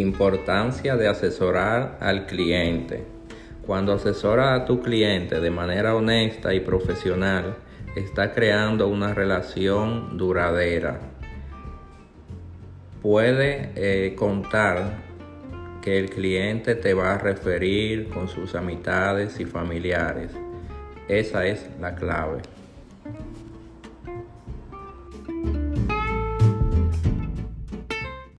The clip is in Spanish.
Importancia de asesorar al cliente. Cuando asesora a tu cliente de manera honesta y profesional, está creando una relación duradera. Puede eh, contar que el cliente te va a referir con sus amistades y familiares. Esa es la clave.